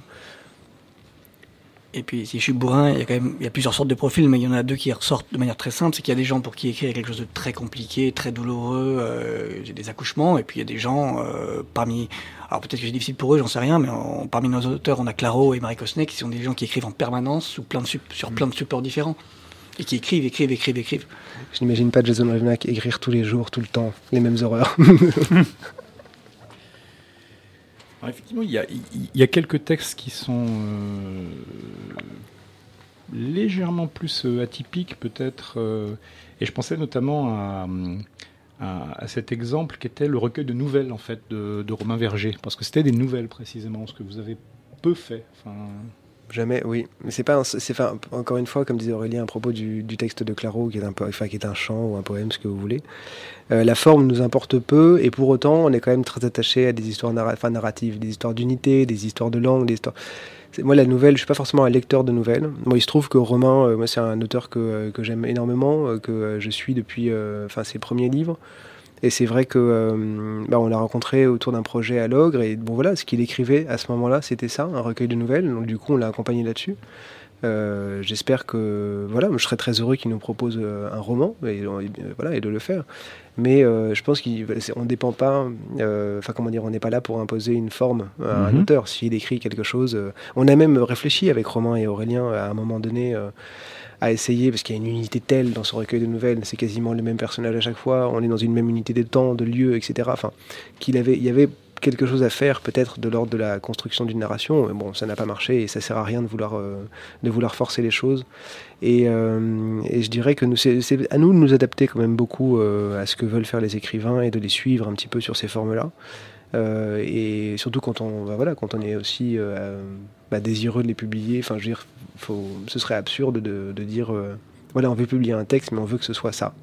Et puis, si je suis bourrin, il y a quand même il y a plusieurs sortes de profils, mais il y en a deux qui ressortent de manière très simple. C'est qu'il y a des gens pour qui écrire quelque chose de très compliqué, très douloureux, euh, des accouchements, et puis il y a des gens euh, parmi. Alors peut-être que c'est difficile pour eux, j'en sais rien, mais parmi nos auteurs, on a Claro et Marie Cosnet, qui sont des gens qui écrivent en permanence sous plein de, sur plein de supports différents. Et qui écrivent, écrivent, écrivent, écrivent. Je n'imagine pas Jason Revenac écrire tous les jours, tout le temps, les mêmes horreurs. <laughs> effectivement, il y, a, quelques textes qui sont euh, légèrement plus euh, atypiques peut-être. Euh, et je pensais notamment à, cet exemple qui était le recueil de nouvelles en fait de, Romain Verger, parce que c'était des nouvelles précisément, ce que vous avez peu fait. Jamais, oui. Mais c'est pas, c'est encore une fois, comme disait Aurélien à propos du, texte de Claro, qui est un, enfin, qui est un chant ou un poème, ce que vous voulez. Euh, la forme nous importe peu, et pour autant, on est quand même très attaché à des histoires narratives, des histoires d'unité, des histoires de langue, des histoires. Moi, la nouvelle, je suis pas forcément un lecteur de nouvelles. Moi, il se trouve que Romain, euh, moi, c'est un auteur que, que j'aime énormément, que je suis depuis, enfin, ses premiers livres. Et c'est vrai que euh, bah, on l'a rencontré autour d'un projet à Logre et bon voilà, ce qu'il écrivait à ce moment-là, c'était ça, un recueil de nouvelles. Donc du coup, on l'a accompagné là-dessus. Euh, j'espère que voilà, je serais très heureux qu'il nous propose euh, un roman et, voilà et de le faire. Mais je pense qu'on ne dépend pas, enfin comment dire, on n'est pas là pour imposer une forme à un mhm. auteur. S'il écrit quelque chose, on a même réfléchi avec Romain et Aurélien à un moment donné à essayer, parce qu'il y a une unité telle dans ce recueil de nouvelles, c'est quasiment le même personnage à chaque fois, on est dans une même unité de temps, de lieu, etc. Enfin, qu'il y avait quelque chose à faire peut-être de l'ordre de la construction d'une narration. Mais bon, ça n'a pas marché et ça sert à rien de vouloir, euh, de vouloir forcer les choses. Et, euh, je dirais que c'est à nous de nous adapter quand même beaucoup euh, à ce que veulent faire les écrivains et de les suivre un petit peu sur ces formes-là. et surtout quand on, bah voilà, quand on est aussi bah, désireux de les publier. Enfin, je veux dire, faut, ce serait absurde de, de dire euh, voilà, on veut publier un texte, mais on veut que ce soit ça.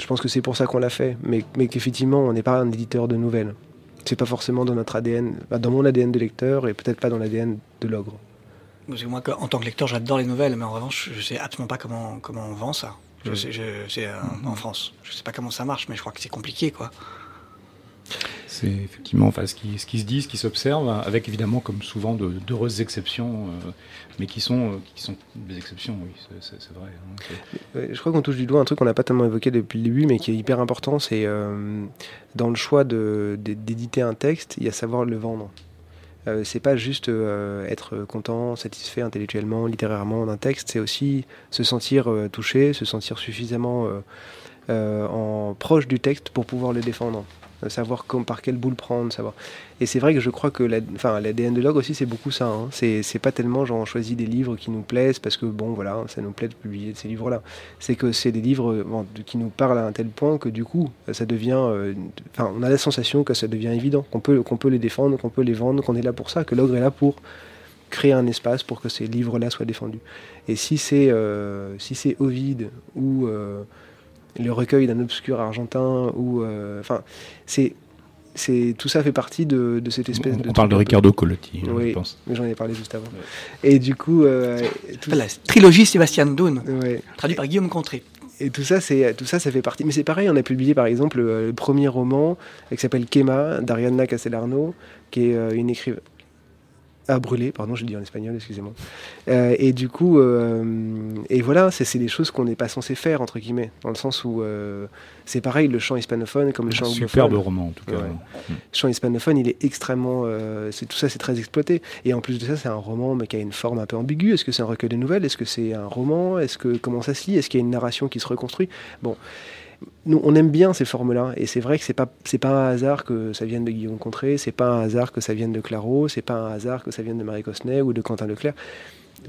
Je pense que c'est pour ça qu'on l'a fait, mais, mais qu'effectivement, on n'est pas un éditeur de nouvelles. C'est pas forcément dans notre ADN, bah, dans mon ADN de lecteur et peut-être pas dans l'ADN de l'ogre. Moi, en tant que lecteur, j'adore les nouvelles, mais en revanche, je sais absolument pas comment, comment on vend ça. Je sais, je, euh, en France. Je sais pas comment ça marche, mais je crois que c'est compliqué, quoi. C'est effectivement enfin, ce, qui, se dit, ce qui s'observe, avec évidemment, comme souvent, d'heureuses exceptions, euh, mais qui sont, euh, qui sont des exceptions, oui, c'est vrai. Hein, je crois qu'on touche du doigt un truc qu'on n'a pas tellement évoqué depuis le début, mais qui est hyper important, c'est euh, dans le choix d'éditer un texte, il y a savoir le vendre. c'est pas juste être content, satisfait intellectuellement, littérairement d'un texte, c'est aussi se sentir touché, se sentir suffisamment euh, en proche du texte pour pouvoir le défendre. Euh, savoir comme, par quelle boule prendre, savoir. Et c'est vrai que je crois que l'ADN de Log aussi, c'est beaucoup ça. hein. C'est pas tellement genre on choisit des livres qui nous plaisent parce que bon, voilà, ça nous plaît de publier ces livres-là. C'est que c'est des livres euh, qui nous parlent à un tel point que du coup, ça devient. euh, Enfin, on a la sensation que ça devient évident, qu'on peut, qu'on peut les défendre, qu'on peut les vendre, qu'on est là pour ça, que l'ogre est là pour créer un espace pour que ces livres-là soient défendus. Et si c'est euh, si c'est ou euh, le recueil d'un obscur argentin ou euh, enfin c'est c'est tout ça fait partie de, de cette espèce On, de on parle de Ricardo Colotti, hein, Oui. je pense. mais j'en ai parlé juste avant. Et du coup, euh, tout, La trilogie Sébastien Doon, ouais. traduit par Guillaume Contré. et tout ça, c'est tout ça, ça fait partie. Mais c'est pareil, on a publié par exemple euh, le premier roman qui s'appelle Kema d'Arianna Castellarno, qui est euh, une écrivaine. Ah, brûlé, pardon, je dis en espagnol, excusez-moi. Euh, et du coup, euh, et voilà, c'est des choses qu'on n'est pas censé faire, entre guillemets, dans le sens où euh, c'est pareil, le chant hispanophone comme le chant Superbe anglophone. roman, en tout cas. Ouais. Le chant hispanophone, il est extrêmement. c'est tout ça, c'est très exploité. Et en plus de ça, c'est un roman, mais qui a une forme un peu ambiguë. Est-ce que c'est un recueil de nouvelles? Est-ce que c'est un roman? Est-ce que comment ça se lit? Est-ce qu'il y a une narration qui se reconstruit? Bon, on aime bien ces formes-là. Et c'est vrai que c'est pas, pas un hasard que ça vienne de Guillaume Contré. C'est pas un hasard que ça vienne de Claro. C'est pas un hasard que ça vienne de Marie Cosnet ou de Quentin Leclerc.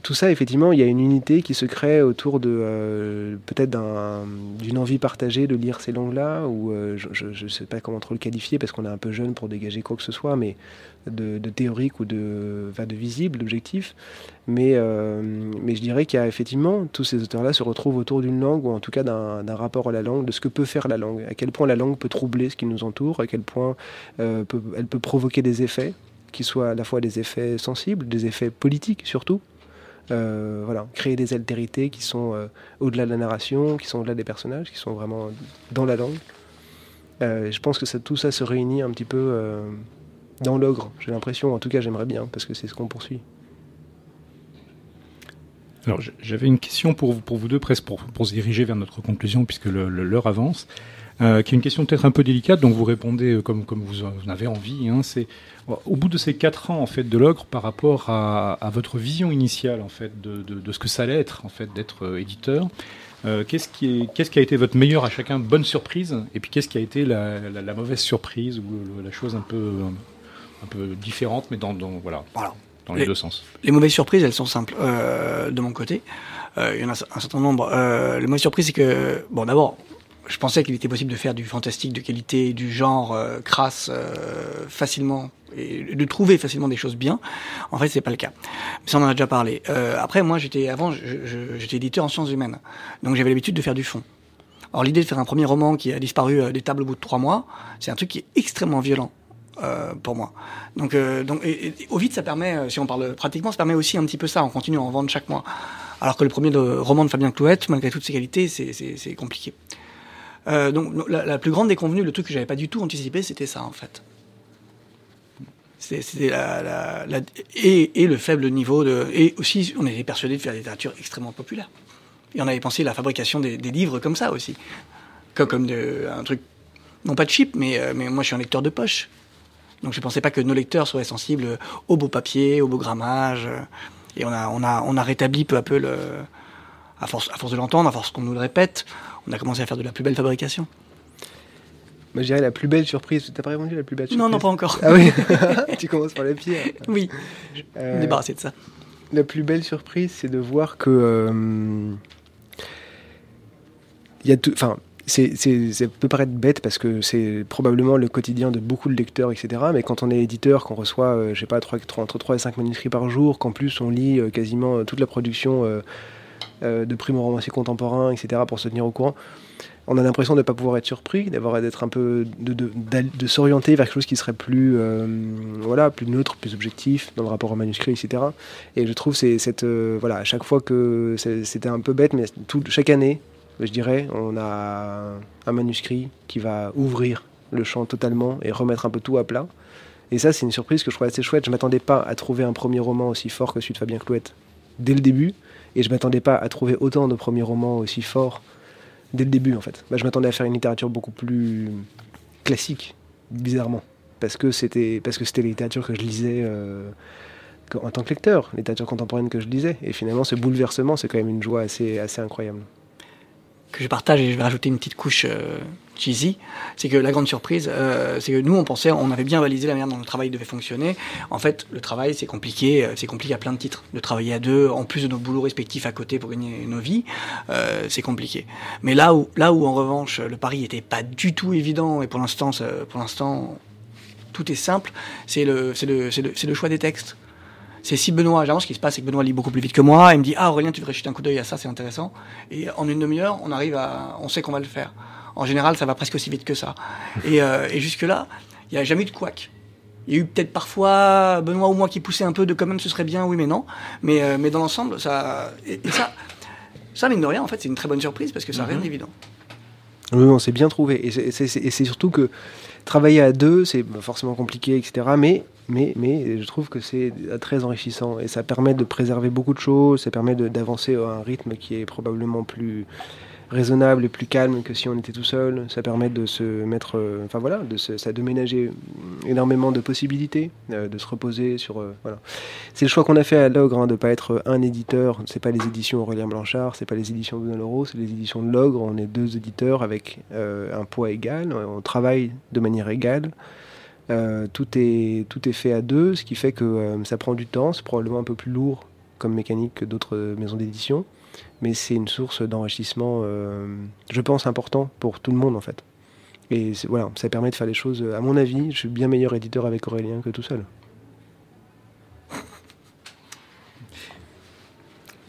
Tout ça, effectivement, il y a une unité qui se crée autour de euh, peut-être d'un- d'une envie partagée de lire ces langues-là, ou euh, je ne sais pas comment trop le qualifier parce qu'on est un peu jeune pour dégager quoi que ce soit, mais de, théorique ou de, visible, d'objectif. Mais, euh, mais je dirais qu'il y a effectivement, tous ces auteurs-là se retrouvent autour d'une langue, ou en tout cas d'un rapport à la langue, de ce que peut faire la langue, à quel point la langue peut troubler ce qui nous entoure, à quel point euh, elle peut provoquer des effets, qui soient à la fois des effets sensibles, des effets politiques surtout. Euh, voilà, créer des altérités qui sont au-delà de la narration, qui sont au-delà des personnages, qui sont vraiment dans la langue. Je pense que tout ça se réunit un petit peu dans l'ogre, j'ai l'impression, en tout cas j'aimerais bien, parce que c'est ce qu'on poursuit. Alors, j'avais une question pour vous, pour vous deux, presque pour, pour se diriger vers notre conclusion, puisque l'heure avance, euh, qui est une question peut-être un peu délicate, donc vous répondez euh, comme, comme vous en avez envie. hein, c'est au bout de ces quatre ans en fait de l'ogre, par rapport à, votre vision initiale en fait de, de- ce que ça allait être en fait d'être euh, éditeur. qu'est-ce qui, qu'est-ce qui a été votre meilleure à chacun? Bonne surprise? Et puis qu'est-ce qui a été la, la- mauvaise surprise ou la chose un peu un peu différente mais dans, dans- voilà Voilà. dans les Les- deux sens. Les mauvaises surprises, elles sont simples euh, de mon côté. Euh, il y en a un certain nombre. Euh, les mauvaises surprises, c'est que, bon, d'abord, je pensais qu'il était possible de faire du fantastique de qualité, du genre euh, crasse euh, facilement et de trouver facilement des choses bien. En fait, c'est pas le cas. Mais ça, on en a déjà parlé. Euh, après, moi, j'étais avant, j'étais éditeur en sciences humaines, donc j'avais l'habitude de faire du fond. Alors l'idée de faire un premier roman qui a disparu des tables au bout de trois mois, c'est un truc qui est extrêmement violent euh, pour moi. Donc, euh, donc et, et, ça permet, euh, si on parle pratiquement, ça permet aussi un petit peu ça. On continue à en vendre chaque mois. Alors que le premier de, roman de Fabien Clouette, malgré toutes ses qualités, c'est- compliqué. Euh, donc la, plus grande déconvenue, le truc que j'avais pas du tout anticipé, c'était ça en fait. C'était la, et, et le faible niveau de et aussi on était persuadé de faire des littératures extrêmement populaires. Et on avait pensé la fabrication des, des livres comme ça aussi, comme, comme de, un truc non pas de cheap, mais mais moi je suis un lecteur de poche. Donc je pensais pas que nos lecteurs seraient sensibles au beau papier, au beau grammage. Et on a, on a, on a rétabli peu à peu le, à force, à force de l'entendre, à force qu'on nous le répète, on a commencé à faire de la plus belle fabrication. Moi, je dirais la plus belle surprise. T'as pas répondu la plus belle surprise Non, non, pas encore. Ah oui <laughs> Tu commences par les pires. Oui, je vais Euh, me débarrasser de ça. La plus belle surprise, c'est de voir que. euh, Il y a tout. Enfin, c'est, ça peut paraître bête parce que c'est probablement le quotidien de beaucoup de lecteurs, etc. Mais quand on est éditeur, qu'on reçoit, euh, je sais pas, entre 3 et 5 manuscrits par jour, qu'en plus on lit euh, quasiment euh, toute la production euh, de primo-romanciers contemporains, etc., pour se tenir au courant, on a l'impression de ne pas pouvoir être surpris, d'avoir d'être un peu. de, s'orienter vers quelque chose qui serait plus. voilà, plus neutre, plus objectif dans le rapport au manuscrit, etc. Et je trouve c'est voilà à chaque fois que c'était un peu bête, mais chaque année, je dirais, on a un manuscrit qui va ouvrir le champ totalement et remettre un peu tout à plat. Et ça, c'est une surprise que je trouve assez chouette. Je m'attendais pas à trouver un premier roman aussi fort que celui de Fabien Clouette dès le début, et je m'attendais pas à trouver autant de premiers romans aussi forts dès le début en fait. Bah, je m'attendais à faire une littérature beaucoup plus classique, bizarrement, parce que c'était parce que c'était la littérature que je lisais. euh, en tant que lecteur, littérature contemporaine que je lisais. Et finalement, ce bouleversement, c'est quand même une joie assez incroyable. Que je partage et je vais rajouter une petite couche euh, cheesy, c'est que la grande surprise, euh, c'est que nous on pensait, on avait bien validé la manière dont le travail devait fonctionner. En fait, le travail c'est compliqué, euh, c'est compliqué à plein de titres. De travailler à deux, en plus de nos boulots respectifs à côté pour gagner nos vies, c'est compliqué. Mais là où, là où en revanche le pari était pas du tout évident et pour l'instant, pour l'instant tout est simple, c'est le, le, le, le choix des textes. C'est si Benoît, généralement ce qui se passe, c'est que Benoît lit beaucoup plus vite que moi, il me dit Ah Aurélien, tu devrais jeter un coup d'œil à ça, c'est intéressant. Et en une demi-heure, on arrive à. On sait qu'on va le faire. En général, ça va presque aussi vite que ça. Et, euh, et jusque-là, il n'y a jamais eu de couac. Il y a eu peut-être parfois Benoît ou moi qui poussait un peu de quand même ce serait bien, oui mais non. Mais, euh, mais dans l'ensemble, ça. Et, et ça, ça, mine de rien, en fait, c'est une très bonne surprise parce que ça n'a rien d'évident. Oui, non, c'est bien trouvé. Et c'est surtout que travailler à deux, c'est forcément compliqué, etc. Mais, mais, je trouve que c'est très enrichissant. Et ça permet de préserver beaucoup de choses. Ça permet de- d'avancer à un rythme qui est probablement plus raisonnable et plus calme que si on était tout seul. Ça permet de se mettre, euh, enfin voilà, de se, ça de ménager énormément de possibilités, euh, de se reposer sur, euh, voilà. C'est le choix qu'on a fait à Logre, hein, de pas être un éditeur. C'est pas les éditions Aurélien Blanchard, c'est pas les éditions Benoît Leroux, c'est les éditions de Logre. On est deux éditeurs avec un poids égal. On travaille de manière égale. Euh, tout, est, tout est fait à deux, ce qui fait que euh, ça prend du temps. C'est probablement un peu plus lourd comme mécanique que d'autres euh, maisons d'édition. Mais c'est une source d'enrichissement, je pense, important pour tout le monde en fait. Et voilà, ça permet de faire les choses. À mon avis, je suis bien meilleur éditeur avec Aurélien que tout seul.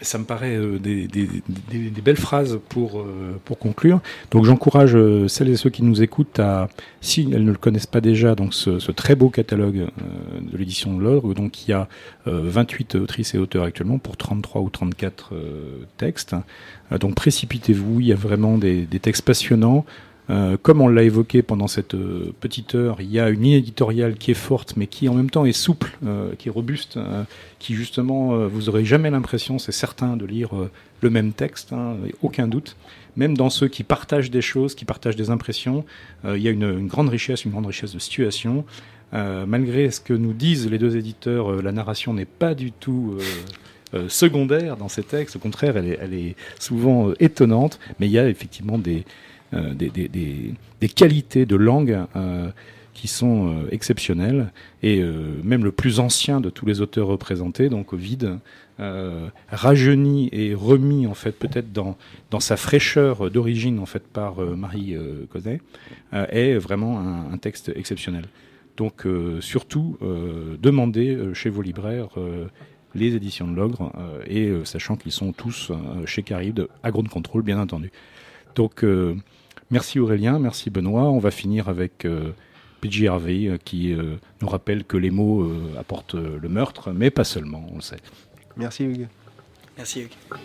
Ça me paraît euh, des, belles phrases pour, euh, conclure. Donc j'encourage euh, celles et ceux qui nous écoutent à, si elles ne le connaissent pas déjà, donc ce, très beau catalogue de l'édition de l'Ordre, donc il y a euh, 28 autrices et auteurs actuellement pour 33 ou 34 euh, textes. Donc précipitez-vous, il y a vraiment des textes passionnants. Euh, comme on l'a évoqué pendant cette euh, petite heure, il y a une ligne éditoriale qui est forte, mais qui en même temps est souple, euh, qui est robuste, qui justement, vous aurez jamais l'impression, c'est certain, de lire le même texte, hein, aucun doute. Même dans ceux qui partagent des choses, qui partagent des impressions, il y a une, grande richesse, une grande richesse de situation. Malgré ce que nous disent les deux éditeurs, la narration n'est pas du tout secondaire dans ces textes. Au contraire, elle est, souvent étonnante, mais il y a effectivement des, des, des, qualités de langue euh, qui sont euh, exceptionnelles. Et euh, même le plus ancien de tous les auteurs représentés, donc Ovid, euh, rajeuni et remis en fait peut-être dans, dans sa fraîcheur d'origine en fait par euh, Marie euh, euh, est vraiment un, texte exceptionnel. Donc euh, surtout, euh, demandez euh, chez vos libraires euh, les éditions de l'Ogre, euh, et euh, sachant qu'ils sont tous euh, chez Caride, à Ground Control bien entendu. Donc euh, merci Aurélien, merci Benoît. On va finir avec euh, PJ Harvey euh, qui euh, nous rappelle que les mots euh, apportent le meurtre, mais pas seulement, on le sait. Merci Hugues. Merci Hugues.